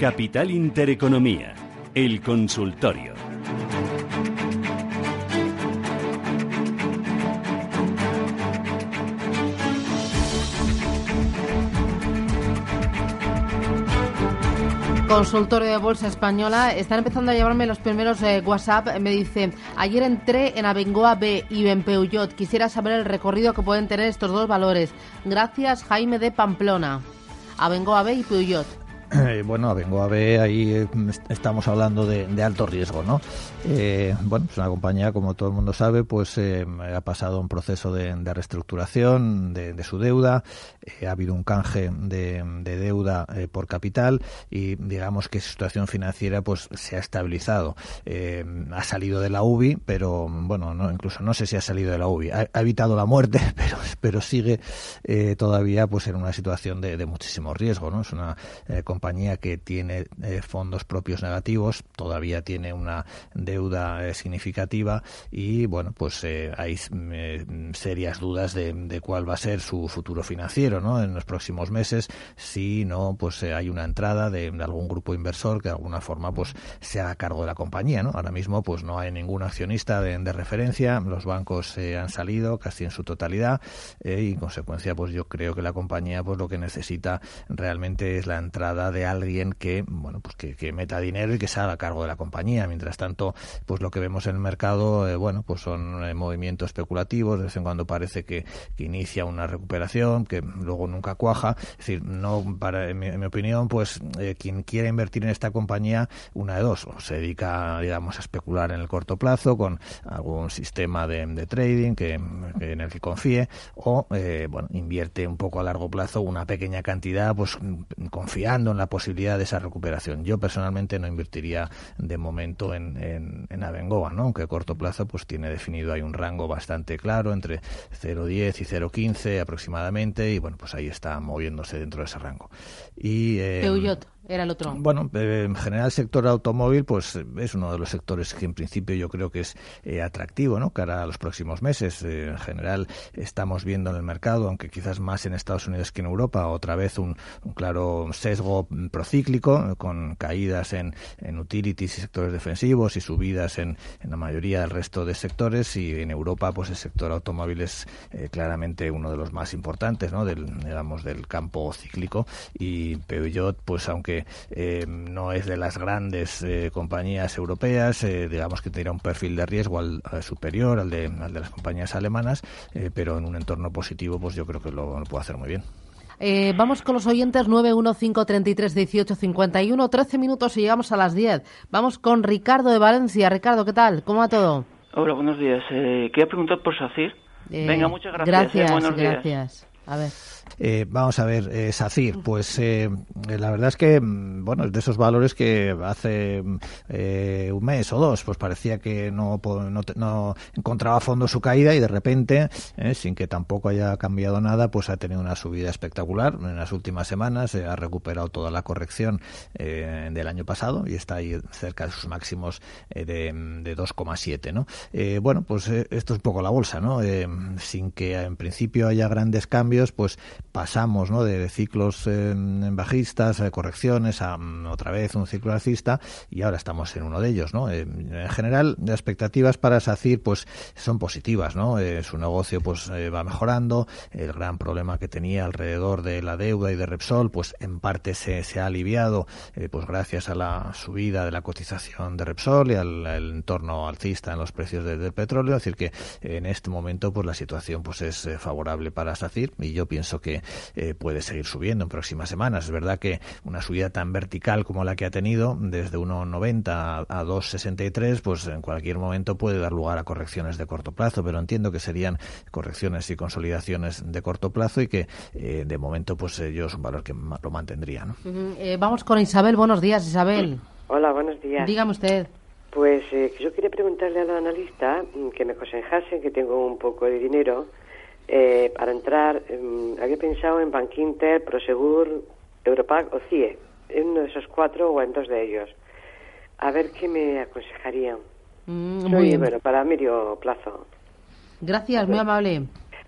Capital Intereconomía, el consultorio. Consultorio de Bolsa Española. Están empezando a llevarme los primeros eh, WhatsApp. Me dice, ayer entré en Abengoa B y en Peugeot. Quisiera saber el recorrido que pueden tener estos dos valores. Gracias, Jaime de Pamplona. Abengoa B y Peugeot. Eh, bueno, vengo a ver, ahí eh, estamos hablando de, alto riesgo, ¿no? Eh, bueno, es una compañía, como todo el mundo sabe, pues ha pasado un proceso de, reestructuración de, su deuda, ha habido un canje de, deuda por capital y digamos que su situación financiera pues se ha estabilizado. ha salido de la UBI, pero bueno, no, incluso no sé si ha salido de la UBI, ha, evitado la muerte, pero, pero sigue todavía pues en una situación de, muchísimo riesgo, ¿no? Es una compañía que tiene eh, fondos propios negativos, todavía tiene una deuda eh, significativa y bueno, pues eh, hay serias dudas de, cuál va a ser su futuro financiero, ¿no? En los próximos meses, si no, pues hay una entrada de, algún grupo inversor que de alguna forma pues se haga cargo de la compañía, ¿no? Ahora mismo pues no hay ningún accionista de, referencia, los bancos han salido casi en su totalidad y en consecuencia pues yo creo que la compañía pues lo que necesita realmente es la entrada de alguien que, bueno, pues que, meta dinero y que se haga cargo de la compañía. Mientras tanto, pues lo que vemos en el mercado, eh, bueno, pues son eh, movimientos especulativos, de vez en cuando parece que, inicia una recuperación, que luego nunca cuaja. Es decir, no, para, en mi, opinión, pues eh, quien quiere invertir en esta compañía, una de dos, o se dedica, digamos, a especular en el corto plazo con algún sistema de, trading que, en el que confíe, o, bueno, invierte un poco a largo plazo una pequeña cantidad, pues confiando la posibilidad de esa recuperación. Yo personalmente no invertiría de momento en, en, en Abengoa, ¿no? aunque a corto plazo pues tiene definido hay un rango bastante claro entre 0,10 y 0,15 aproximadamente y bueno, pues ahí está moviéndose dentro de ese rango. Y, eh, era el otro. Bueno, eh, en general el sector automóvil pues es uno de los sectores que en principio yo creo que es eh, atractivo, ¿no? Cara a los próximos meses. Eh, en general estamos viendo en el mercado, aunque quizás más en Estados Unidos que en Europa, otra vez un, claro sesgo procíclico con caídas en, en, utilities y sectores defensivos y subidas en, en, la mayoría del resto de sectores y en Europa pues el sector automóvil es claramente uno de los más importantes, ¿no? Del digamos del campo cíclico y Peugeot pues aunque eh, no es de las grandes eh, compañías europeas, eh, digamos que tendría un perfil de riesgo al, superior al de, al de, las compañías alemanas, pero en un entorno positivo, pues yo creo que lo, puede hacer muy bien. vamos con los oyentes 915331851, 13 minutos y llegamos a las 10. Vamos con Ricardo de Valencia. Ricardo, ¿qué tal? ¿Cómo va todo? Hola, buenos días. quería preguntar por SACIR. Venga, muchas gracias. Gracias, gracias. A ver. Eh, vamos a ver, eh, SACIR, pues eh, la verdad es que, mm, bueno, es de esos valores que hace eh, un mes o dos, pues parecía que no, no, no encontraba fondo su caída y de repente, sin que tampoco haya cambiado nada, pues ha tenido una subida espectacular en las últimas semanas, ha recuperado toda la corrección del año pasado y está ahí cerca de sus máximos de, de 2,7, ¿no? bueno, pues esto es un poco la bolsa, ¿no? sin que en principio haya grandes cambios, pues pasamos ¿no? de, ciclos bajistas, a correcciones, a mm, otra vez un ciclo alcista y ahora estamos en uno de ellos. ¿no? Eh, en general, las expectativas para SACIR pues, son positivas. ¿no? Eh, su negocio pues, eh, va mejorando. El gran problema que tenía alrededor de la deuda y de Repsol pues, en parte se, se ha aliviado pues, gracias a la subida de la cotización de Repsol y al, entorno alcista en los precios del petróleo. Es decir, que en este momento pues, la situación pues, es favorable para SACIR y yo pienso que eh, puede seguir subiendo en próximas semanas. Es verdad que una subida tan vertical como la que ha tenido, desde 1,90 a 2,63, pues en cualquier momento puede dar lugar a correcciones de corto plazo, pero entiendo que serían correcciones y consolidaciones de corto plazo y que eh, de momento pues yo es un valor que lo mantendría. vamos con Isabel. Buenos días, Isabel. Hola, buenos días. Dígame usted. Pues eh, yo quería preguntarle a la analista mm, que me aconsejase que tengo un poco de dinero eh, para entrar. Mm, había pensado en Bankinter, Prosegur, Europac o CIE, en uno de esos cuatro o en dos de ellos. A ver qué me aconsejarían. Mm, muy bueno, para medio plazo. Gracias, muy amable.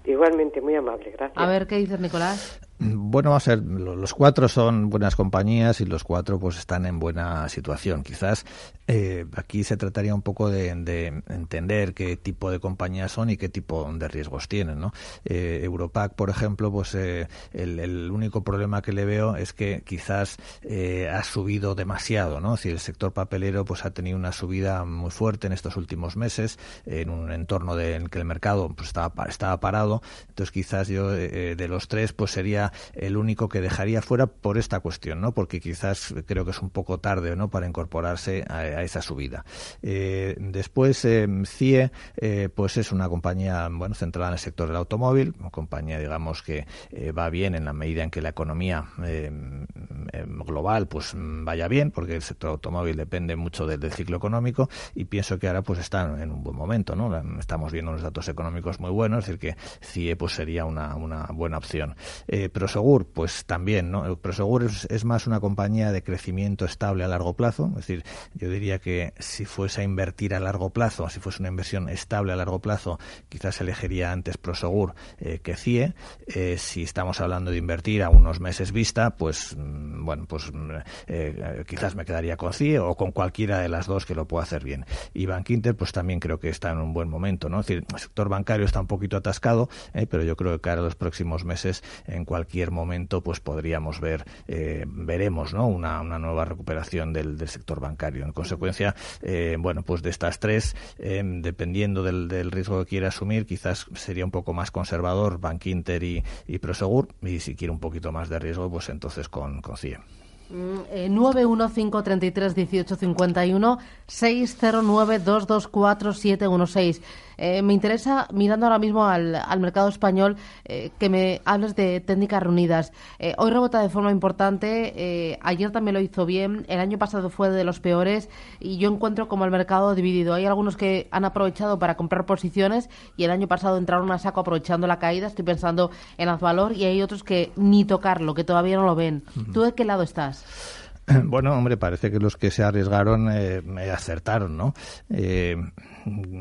Igualmente, muy amable, gracias. A ver, ¿qué dices, Nicolás? Bueno, a ser, los cuatro son buenas compañías y los cuatro pues están en buena situación. Quizás eh, aquí se trataría un poco de, entender qué tipo de compañías son y qué tipo de riesgos tienen. ¿no? Eh, Europac, por ejemplo, pues eh, el, único problema que le veo es que quizás ha subido demasiado. ¿no? Es decir, el sector papelero pues ha tenido una subida muy fuerte en estos últimos meses en un entorno de, en que el mercado pues estaba, estaba parado. Entonces quizás yo de los tres pues sería el único que dejaría fuera por esta cuestión, ¿no? Porque quizás creo que es un poco tarde, ¿no? Para incorporarse a, esa subida. Eh, después, eh, CIE, eh, pues es una compañía, bueno, centrada en el sector del automóvil, una compañía, digamos, que va bien en la medida en que la economía global, pues vaya bien, porque el sector automóvil depende mucho del, ciclo económico y pienso que ahora, pues está en un buen momento, ¿no? Estamos viendo unos datos económicos muy buenos, es decir, que CIE, pues sería una, una buena opción. Prosegur, pues también, ¿no? Prosegur es, más una compañía de crecimiento estable a largo plazo, es decir, yo diría que si fuese a invertir a largo plazo, si fuese una inversión estable a largo plazo, quizás elegiría antes Prosegur eh, que CIE. Eh, si estamos hablando de invertir a unos meses vista, pues mm, bueno, pues mm, eh, quizás me quedaría con CIE o con cualquiera de las dos que lo pueda hacer bien. Y Bank Inter, pues también creo que está en un buen momento, ¿no? Es decir, el sector bancario está un poquito atascado, pero yo creo que cara a los próximos meses, en cualquier momento pues podríamos ver, eh, veremos ¿no? una, una nueva recuperación del, sector bancario. En consecuencia, eh, bueno, pues de estas tres, eh, dependiendo del, riesgo que quiera asumir, quizás sería un poco más conservador Bank Inter y, y Prosegur, y si quiere un poquito más de riesgo, pues entonces con, con CIE. 915331851 609224716 eh, me interesa, mirando ahora mismo al, mercado español, eh, que me hables de técnicas reunidas. Eh, hoy rebota de forma importante, ayer también lo hizo bien, el año pasado fue de los peores y yo encuentro como el mercado dividido. Hay algunos que han aprovechado para comprar posiciones y el año pasado entraron a saco aprovechando la caída, estoy pensando en Azvalor, y hay otros que ni tocarlo, que todavía no lo ven. ¿Tú de qué lado estás? Bueno, hombre, parece que los que se arriesgaron eh, acertaron, ¿no? Eh,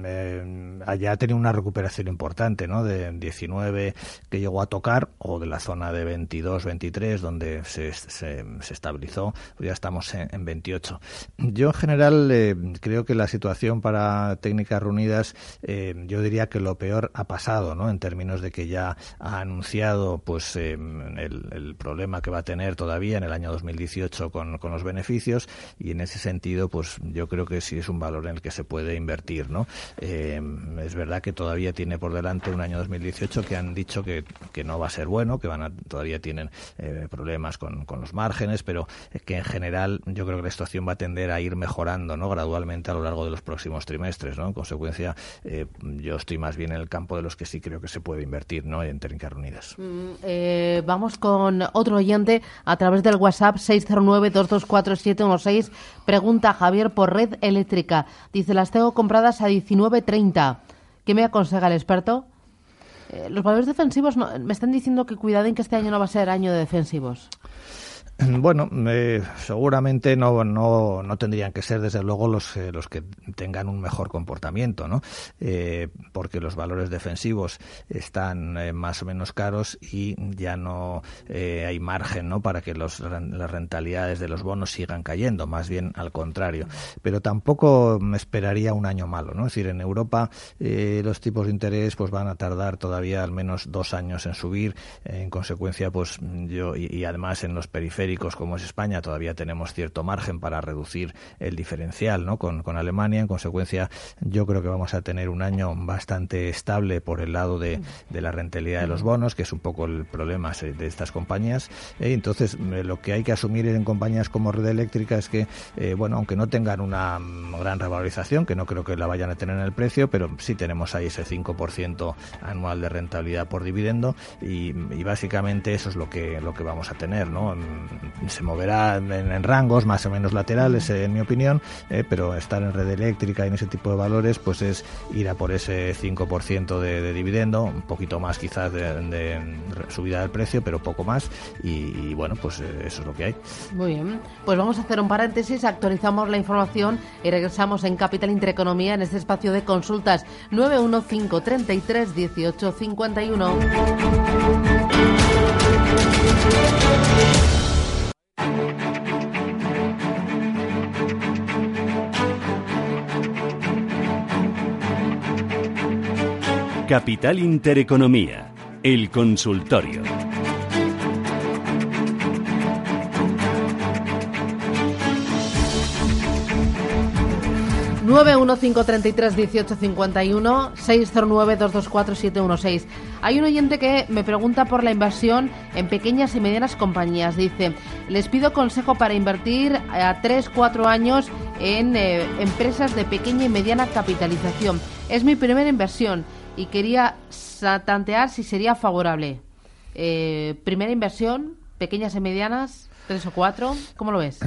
eh, allá ha tenido una recuperación importante, ¿no? De 19 que llegó a tocar, o de la zona de 22, 23, donde se, se, estabilizó, pues ya estamos en, 28. Yo, en general, eh, creo que la situación para técnicas reunidas, eh, yo diría que lo peor ha pasado, ¿no? En términos de que ya ha anunciado, pues, el, el, problema que va a tener todavía en el año 2018 con, con los beneficios, y en ese sentido, pues, yo creo que sí es un valor en el que se puede invertir, ¿no? Eh, es verdad que todavía tiene por delante un año 2018 que han dicho que, no va a ser bueno, que van a, todavía tienen eh, problemas con, los márgenes, pero que en general yo creo que la situación va a tender a ir mejorando ¿no? gradualmente a lo largo de los próximos trimestres. ¿no? En consecuencia, eh, yo estoy más bien en el campo de los que sí creo que se puede invertir ¿no? en técnicas reunidas. Mm, vamos con otro oyente a través del WhatsApp 609-224716. Pregunta Javier por red eléctrica. Dice, las tengo compradas a 19.30. ¿Qué me aconseja el experto? Eh, los valores defensivos me están diciendo que cuidado en que este año no va a ser año de defensivos. Bueno, eh, seguramente no, no, no, tendrían que ser, desde luego, los, eh, los que tengan un mejor comportamiento, ¿no? Eh, porque los valores defensivos están más o menos caros y ya no hay margen, ¿no? Para que los, las rentabilidades de los bonos sigan cayendo, más bien al contrario. Pero tampoco me esperaría un año malo, ¿no? Es decir, en Europa los tipos de interés pues van a tardar todavía al menos dos años en subir. En consecuencia, pues yo, y, y además en los periféricos como es España todavía tenemos cierto margen para reducir el diferencial ¿no? con, con Alemania. En consecuencia, yo creo que vamos a tener un año bastante estable por el lado de, de la rentabilidad de los bonos, que es un poco el problema de estas compañías. Eh, entonces, eh, lo que hay que asumir en compañías como Red Eléctrica es que, eh, bueno, aunque no tengan una mm, gran revalorización, que no creo que la vayan a tener en el precio, pero sí tenemos ahí ese 5% anual de rentabilidad por dividendo y, básicamente eso es lo que, lo que vamos a tener, ¿no? Se moverá en, rangos más o menos laterales, en mi opinión, pero estar en Red Eléctrica y en ese tipo de valores, pues es ir a por ese 5% de, dividendo, un poquito más quizás de subida del precio, pero poco más. Y, bueno, pues eh, eso es lo que hay. Muy bien. Pues vamos a hacer un paréntesis, actualizamos la información y regresamos en Capital Intereconomía en este espacio de consultas 915 33 18 51. Capital Intereconomía, el consultorio. 915331851 609224716. Hay un oyente que me pregunta por la inversión en pequeñas y medianas compañías. Dice, les pido consejo para invertir a 3-4 años en eh, empresas de pequeña y mediana capitalización. Es mi primera inversión y quería tantear si sería favorable. Eh, primera inversión, pequeñas y medianas tres o cuatro. ¿Cómo lo ves?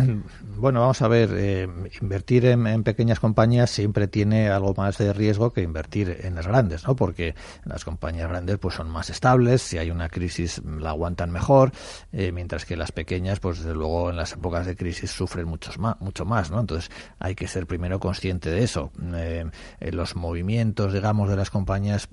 Bueno, vamos a ver, eh, invertir en, pequeñas compañías siempre tiene algo más de riesgo que invertir en las grandes, ¿no? Porque las compañías grandes pues son más estables, si hay una crisis la aguantan mejor, eh, mientras que las pequeñas, pues desde luego en las épocas de crisis sufren muchos más, mucho más, ¿no? Entonces hay que ser primero consciente de eso. Eh, los movimientos, digamos, de las compañías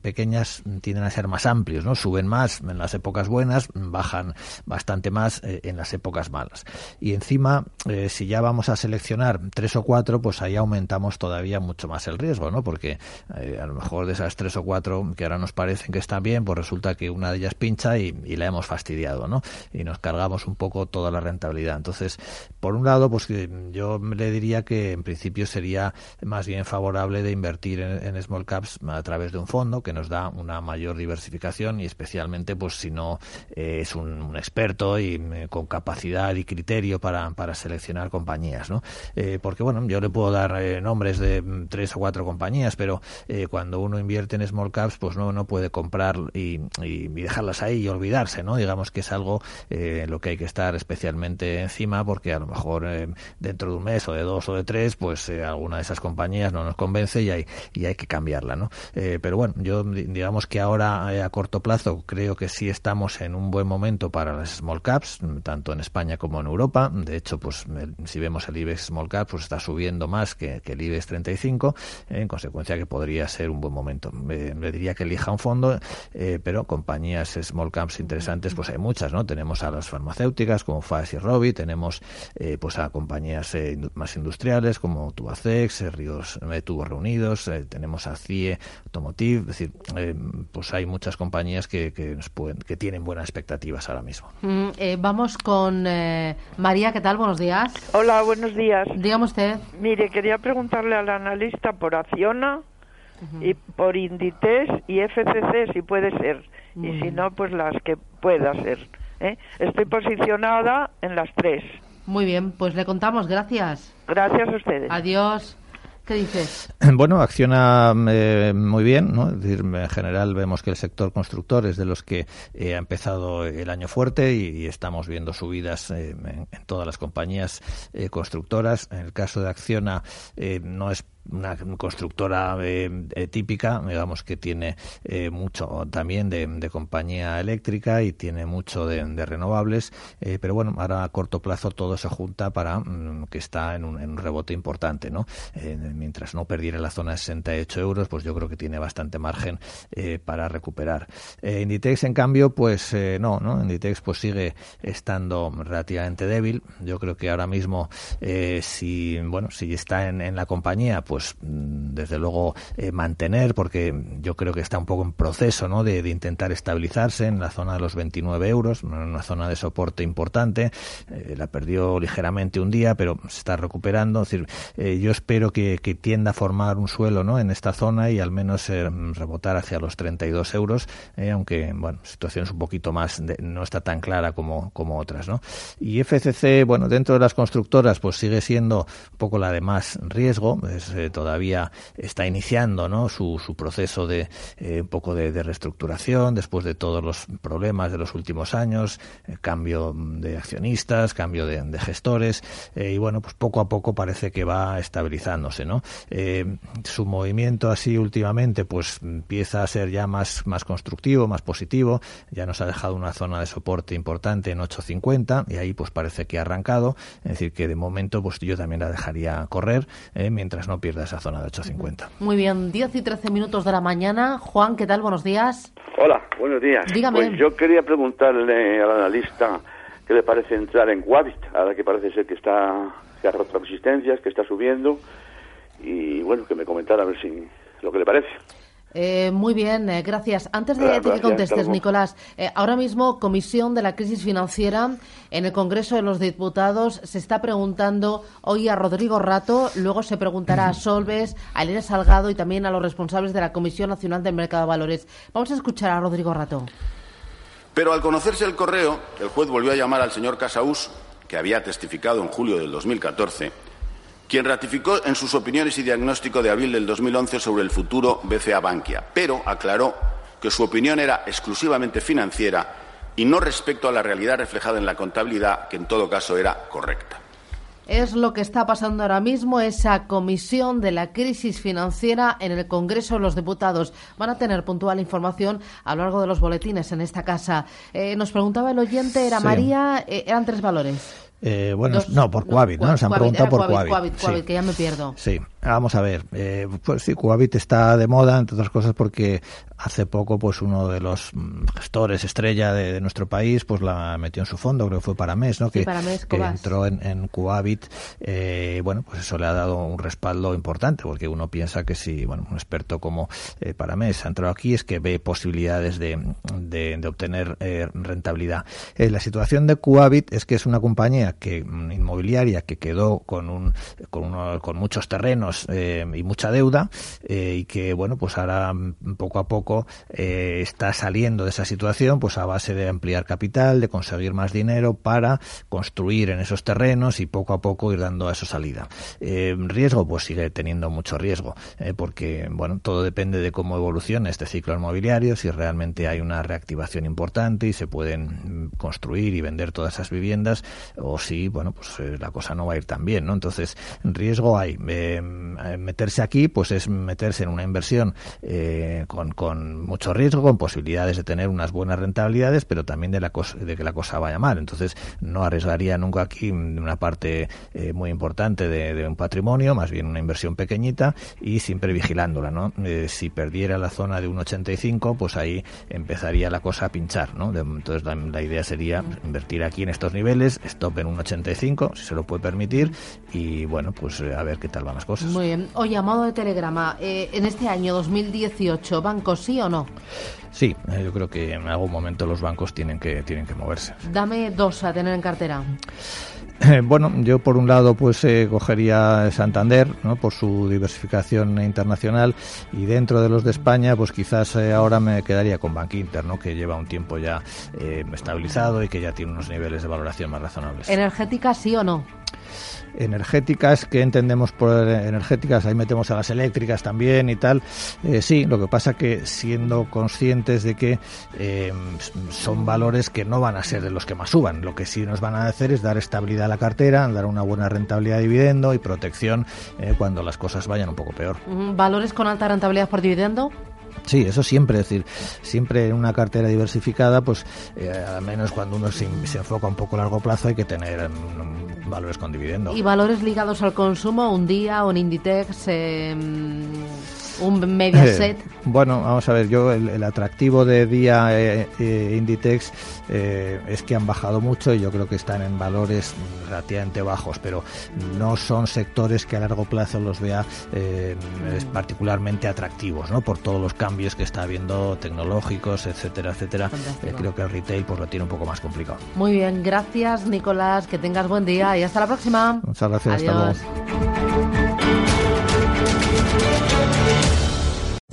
pequeñas tienden a ser más amplios, ¿no? Suben más en las épocas buenas, bajan bastante más en las épocas malas. Y encima, eh, si ya vamos a seleccionar tres o cuatro, pues ahí aumentamos todavía mucho más el riesgo, ¿no? Porque eh, a lo mejor de esas tres o cuatro que ahora nos parecen que están bien, pues resulta que una de ellas pincha y, la hemos fastidiado, ¿no? Y nos cargamos un poco toda la rentabilidad. Entonces, por un lado, pues yo le diría que en principio sería más bien favorable de invertir en, small caps a través de un fondo que nos da una mayor diversificación y especialmente, pues si no eh, es un, experto y con capacidad y criterio para, para seleccionar compañías, ¿no? Eh, porque, bueno, yo le puedo dar eh, nombres de mm, tres o cuatro compañías, pero eh, cuando uno invierte en small caps, pues no, no puede comprar y, y, dejarlas ahí y olvidarse, ¿no? Digamos que es algo lo que hay que estar especialmente encima porque a lo mejor dentro de un mes o de dos o de tres, pues alguna de esas compañías no nos convence y hay, y hay que cambiarla, ¿no? pero bueno, yo digamos que ahora a corto plazo creo que sí estamos en un buen momento para las small caps, en España como en Europa. De hecho, pues si vemos el IBEX Small Cap, pues está subiendo más que, el IBEX 35, en consecuencia que podría ser un buen momento. le diría que elija un fondo, eh, pero compañías Small Caps interesantes, pues hay muchas, ¿no? Tenemos a las farmacéuticas como FAS y Robi, tenemos eh, pues a compañías eh, más industriales como Tubacex, Ríos Tubos Reunidos, tenemos a CIE Automotive, es decir, pues hay muchas compañías que, que, pueden, que tienen buenas expectativas ahora mismo. Mm, vamos con eh, María. ¿Qué tal? Buenos días. Hola, buenos días. Dígame usted. Mire, quería preguntarle al analista por Acciona y por Inditex y FCC, si puede ser. y si no, pues las que pueda ser. ¿eh? Estoy posicionada en las tres. Muy bien, pues le contamos. Gracias. Gracias a ustedes. Adiós. ¿Qué dices? Bueno, acciona eh, muy bien, ¿no? En general vemos que el sector constructor es de los que eh, ha empezado el año fuerte y, estamos viendo subidas eh, en, en, todas las compañías constructoras. En el caso de Acciona no es una constructora eh, eh, típica, digamos que tiene eh, mucho también de, compañía eléctrica y tiene mucho de, renovables, pero bueno, ahora a corto plazo todo se junta para mm, que está en un, rebote importante, ¿no? mientras no perdiera la zona de 68 euros, pues yo creo que tiene bastante margen para recuperar. Inditex, en cambio, pues no, ¿no? Inditex pues sigue estando relativamente débil. Yo creo que ahora mismo, si, bueno, si está en, en la compañía, pues pues mm, desde luego eh, mantener, porque yo creo que está un poco en proceso ¿no? de, intentar estabilizarse en la zona de los 29 euros, una zona de soporte importante. Eh, la perdió ligeramente un día, pero se está recuperando. Es decir, eh, yo espero que, tienda a formar un suelo ¿no? en esta zona y al menos rebotar hacia los 32 euros, aunque, bueno, situación es un poquito más, no está tan clara como, como otras. ¿no? Y FCC, bueno, dentro de las constructoras, pues sigue siendo un poco la de más riesgo, todavía está iniciando su, proceso de eh, un poco de, reestructuración después de todos los problemas de los últimos años, eh, cambio de accionistas, cambio de, gestores eh, y bueno, pues poco a poco parece que va estabilizándose, ¿no? su movimiento así últimamente pues empieza a ser ya más, más constructivo, más positivo, ya nos ha dejado una zona de soporte importante en 8.50 y ahí pues parece que ha arrancado, es decir que de momento pues yo también la dejaría correr mientras no pierda esa zona de 8.50. Muy bien, 10 y 13 minutos de la mañana. Juan, ¿qué tal? Buenos días. Hola, buenos días. Dígame. Pues yo quería preguntarle al analista qué le parece entrar en Coavit, ahora que parece ser que está que ha roto resistencias, que está subiendo, y bueno, que me comentara a ver si lo que le parece. Eh, muy bien, eh, gracias. Antes de, que contestes, Nicolás, eh, ahora mismo Comisión de la Crisis Financiera en el Congreso de los Diputados se está preguntando hoy a Rodrigo Rato, luego se preguntará a Solves, a Elena Salgado y también a los responsables de la Comisión Nacional del Mercado de Valores. Vamos a escuchar a Rodrigo Rato. Pero al conocerse el correo, el juez volvió a llamar al señor Casaús, que había testificado en julio del 2014 quien ratificó en sus opiniones y diagnóstico de abril del 2011 sobre el futuro BCA Bankia, pero aclaró que su opinión era exclusivamente financiera y no respecto a la realidad reflejada en la contabilidad, que en todo caso era correcta. Es lo que está pasando ahora mismo, esa comisión de la crisis financiera en el Congreso de los Diputados. Van a tener puntual información a lo largo de los boletines en esta casa. Eh, nos preguntaba el oyente, era María, eh, eran tres valores. Eh, bueno, no, por Coavit, ¿no? Nos han preguntado por Coavit. Coavit, que ya me pierdo. Sí, vamos a ver. Eh, pues sí, Coavit está de moda, entre otras cosas, porque hace poco, pues uno de los mm, gestores estrella de, nuestro país, pues la metió en su fondo, creo que fue para mes, ¿no? que, que entró en, en Coavit. Eh, bueno, pues eso le ha dado un respaldo importante, porque uno piensa que si, bueno, un experto como eh, para mes ha entrado aquí es que ve posibilidades de, de, de obtener eh, rentabilidad. Eh, la situación de Coavit es que es una compañía que inmobiliaria que quedó con un con, uno, con muchos terrenos eh, y mucha deuda eh, y que bueno pues ahora mm, poco a poco eh, está saliendo de esa situación pues a base de ampliar capital de conseguir más dinero para construir en esos terrenos y poco a poco ir dando a eso salida riesgo pues sigue teniendo mucho riesgo porque bueno todo depende de cómo evolucione este ciclo inmobiliario si realmente hay una reactivación importante y se pueden mm, construir y vender todas esas viviendas o si, bueno, pues eh, la cosa no va a ir tan bien, ¿no? Entonces, riesgo hay. Eh, meterse aquí, pues es meterse en una inversión eh, con, con mucho riesgo, con posibilidades de tener unas buenas rentabilidades, pero también de, la cosa, de que la cosa vaya mal. Entonces, no arriesgaría nunca aquí una parte muy importante de, un patrimonio, más bien una inversión pequeñita y siempre vigilándola, ¿no? si perdiera la zona de un 85, pues ahí empezaría la cosa a pinchar, ¿no? entonces, la, la idea sería invertir aquí en estos niveles, stop en un 85, si se lo puede permitir, y bueno, pues eh, a ver qué tal van las cosas. Muy bien. Oye, a modo de telegrama, eh, en este año 2018, ¿bancos sí o no? Sí, eh, yo creo que en algún momento los bancos tienen que, tienen que moverse. Dame dos a tener en cartera. Bueno, yo por un lado pues cogería Santander, ¿no? Por su diversificación internacional y dentro de los de España pues quizás ahora me quedaría con Bank Inter, ¿no? Que lleva un tiempo ya estabilizado y que ya tiene unos niveles de valoración más razonables. ¿Energética sí o no? Energéticas, que entendemos por energéticas? Ahí metemos a las eléctricas también y tal. Eh, sí, lo que pasa que siendo conscientes de que eh, son valores que no van a ser de los que más suban. Lo que sí nos van a hacer es dar estabilidad a la cartera, dar una buena rentabilidad de dividendo y protección eh, cuando las cosas vayan un poco peor. ¿Valores con alta rentabilidad por dividendo? Sí, eso siempre, es decir, siempre en una cartera diversificada, pues eh, al menos cuando uno se, enfoca un poco a largo plazo hay que tener mm, valores con dividendo. ¿Y valores ligados al consumo? ¿Un día un Inditex? Eh, un Mediaset. bueno, vamos a ver, yo el, atractivo de día eh, eh, Inditex eh, es que han bajado mucho y yo creo que están en valores relativamente bajos, pero no son sectores que a largo plazo los vea particularmente atractivos, ¿no? Por todos los cambios que está habiendo tecnológicos, etcétera, etcétera. creo que el retail pues lo tiene un poco más complicado. Muy bien, gracias Nicolás, que tengas buen día y hasta la próxima. Muchas gracias, hasta luego.